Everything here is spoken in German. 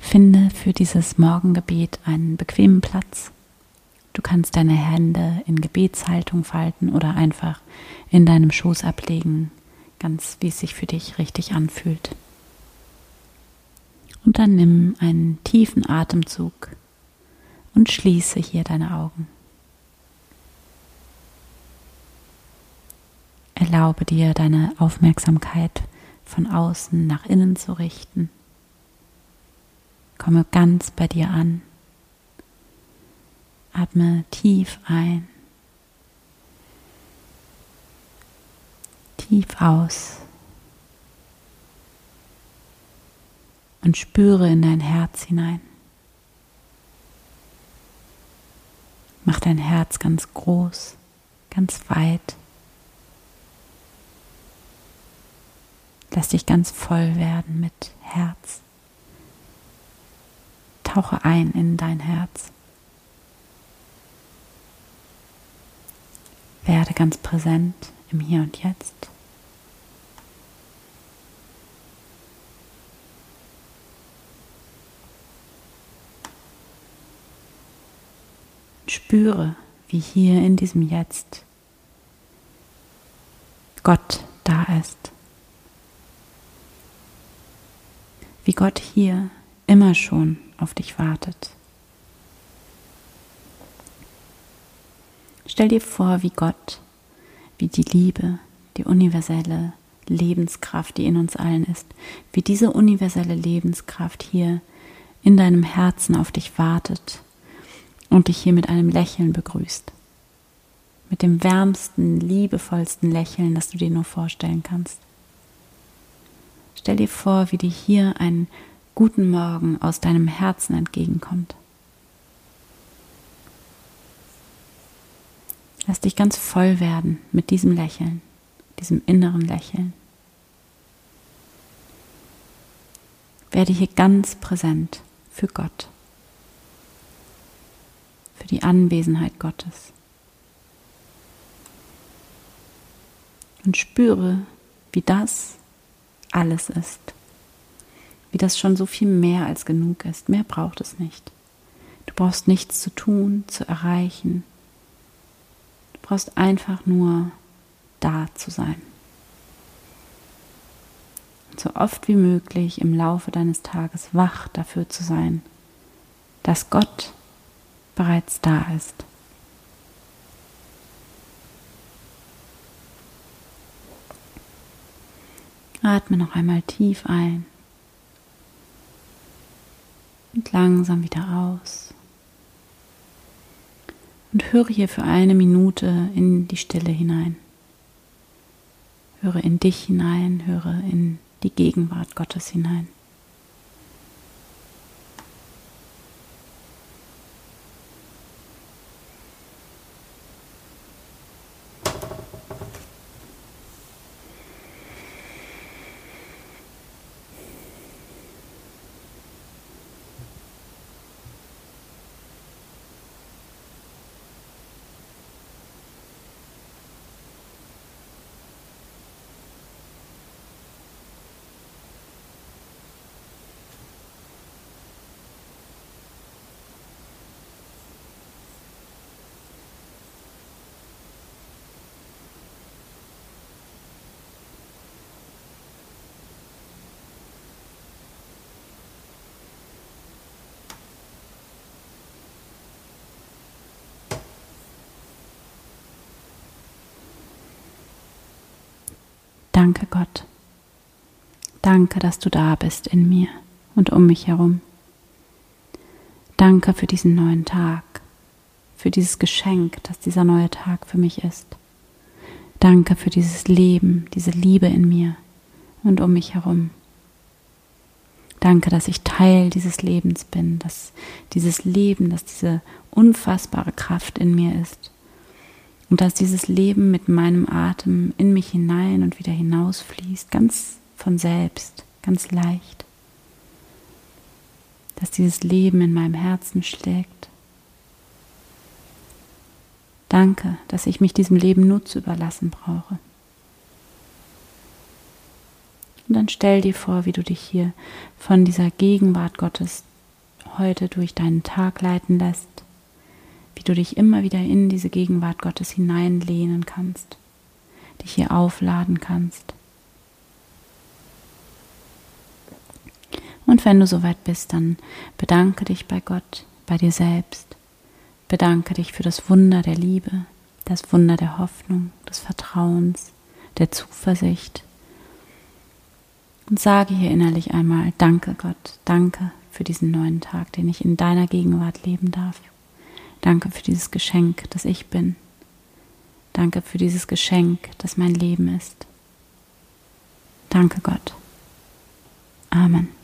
Finde für dieses Morgengebet einen bequemen Platz. Du kannst deine Hände in Gebetshaltung falten oder einfach in deinem Schoß ablegen, ganz wie es sich für dich richtig anfühlt. Und dann nimm einen tiefen Atemzug und schließe hier deine Augen. Erlaube dir deine Aufmerksamkeit von außen nach innen zu richten. Komme ganz bei dir an. Atme tief ein, tief aus und spüre in dein Herz hinein. Mach dein Herz ganz groß, ganz weit. Lass dich ganz voll werden mit Herz. Tauche ein in dein Herz. Werde ganz präsent im Hier und Jetzt. Spüre, wie hier in diesem Jetzt Gott da ist. Wie Gott hier immer schon auf dich wartet. Stell dir vor, wie Gott, wie die Liebe, die universelle Lebenskraft, die in uns allen ist, wie diese universelle Lebenskraft hier in deinem Herzen auf dich wartet und dich hier mit einem Lächeln begrüßt. Mit dem wärmsten, liebevollsten Lächeln, das du dir nur vorstellen kannst. Stell dir vor, wie dir hier ein guten Morgen aus deinem Herzen entgegenkommt. Lass dich ganz voll werden mit diesem Lächeln, diesem inneren Lächeln. Werde hier ganz präsent für Gott, für die Anwesenheit Gottes. Und spüre, wie das alles ist, wie das schon so viel mehr als genug ist. Mehr braucht es nicht. Du brauchst nichts zu tun, zu erreichen, brauchst einfach nur da zu sein. Und so oft wie möglich im Laufe deines Tages wach dafür zu sein, dass Gott bereits da ist. Atme noch einmal tief ein langsam wieder aus und höre hier für eine Minute in die Stille hinein. Höre in dich hinein, höre in die Gegenwart Gottes hinein. Danke Gott. Danke, dass du da bist in mir und um mich herum. Danke für diesen neuen Tag, für dieses Geschenk, das dieser neue Tag für mich ist. Danke für dieses Leben, diese Liebe in mir und um mich herum. Danke, dass ich Teil dieses Lebens bin, dass dieses Leben, dass diese unfassbare Kraft in mir ist und dass dieses Leben mit meinem Atem in mich hinein und wieder hinausfließt, ganz von selbst, ganz leicht. Dass dieses Leben in meinem Herzen schlägt. Danke, dass ich mich diesem Leben nur zu überlassen brauche. Und dann stell dir vor, wie du dich hier von dieser Gegenwart Gottes heute durch deinen Tag leiten lässt, wie du dich immer wieder in diese Gegenwart Gottes hineinlehnen kannst, dich hier aufladen kannst. Und wenn du soweit bist, dann bedanke dich bei Gott, bei dir selbst. Bedanke dich für das Wunder der Liebe, das Wunder der Hoffnung, des Vertrauens, der Zuversicht. Und sage hier innerlich einmal, danke Gott, danke für diesen neuen Tag, den ich in deiner Gegenwart leben darf. Danke für dieses Geschenk, das ich bin. Danke für dieses Geschenk, das mein Leben ist. Danke Gott. Amen.